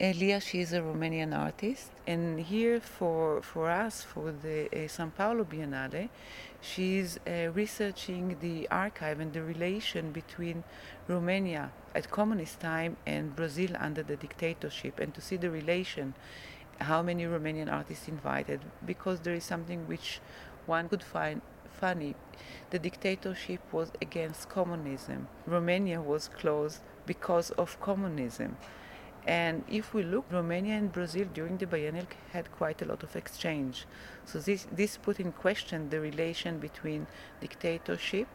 Elia, she is a Romanian artist, and here for for us for the uh, São Paulo Biennale, she's uh, researching the archive and the relation between Romania at communist time and Brazil under the dictatorship, and to see the relation, how many Romanian artists invited, because there is something which one could find funny. The dictatorship was against communism. Romania was closed because of communism. And if we look, Romania and Brazil during the biennial had quite a lot of exchange. So this, this put in question the relation between dictatorship,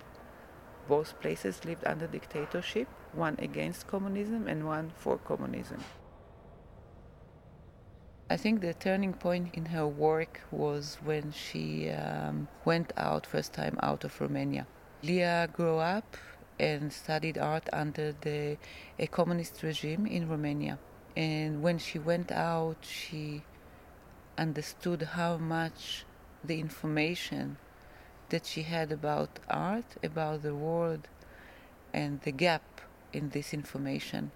both places lived under dictatorship, one against communism and one for communism. I think the turning point in her work was when she um, went out first time out of Romania. Lia grew up and studied art under the a communist regime in Romania. And when she went out, she understood how much the information that she had about art, about the world, and the gap in this information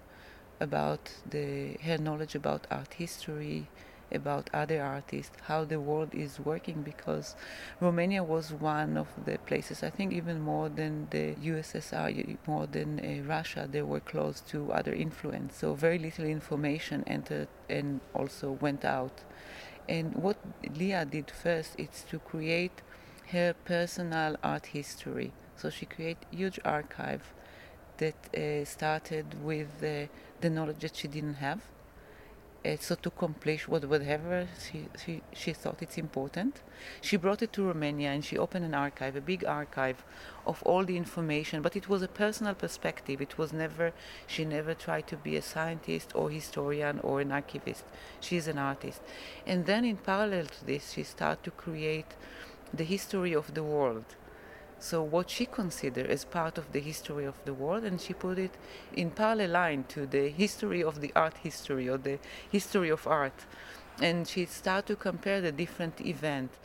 about the her knowledge about art history, about other artists, how the world is working, because Romania was one of the places, I think even more than the USSR, more than uh, Russia, they were close to other influence. So very little information entered and also went out. And what Lia did first is to create her personal art history. So she created huge archive that uh, started with uh, the knowledge that she didn't have uh, so to accomplish whatever she, she, she thought it's important. She brought it to Romania and she opened an archive, a big archive of all the information, but it was a personal perspective. It was never, she never tried to be a scientist or historian or an archivist. She's an artist. And then in parallel to this, she started to create the history of the world so what she considered as part of the history of the world, and she put it in parallel line to the history of the art history or the history of art. And she started to compare the different events.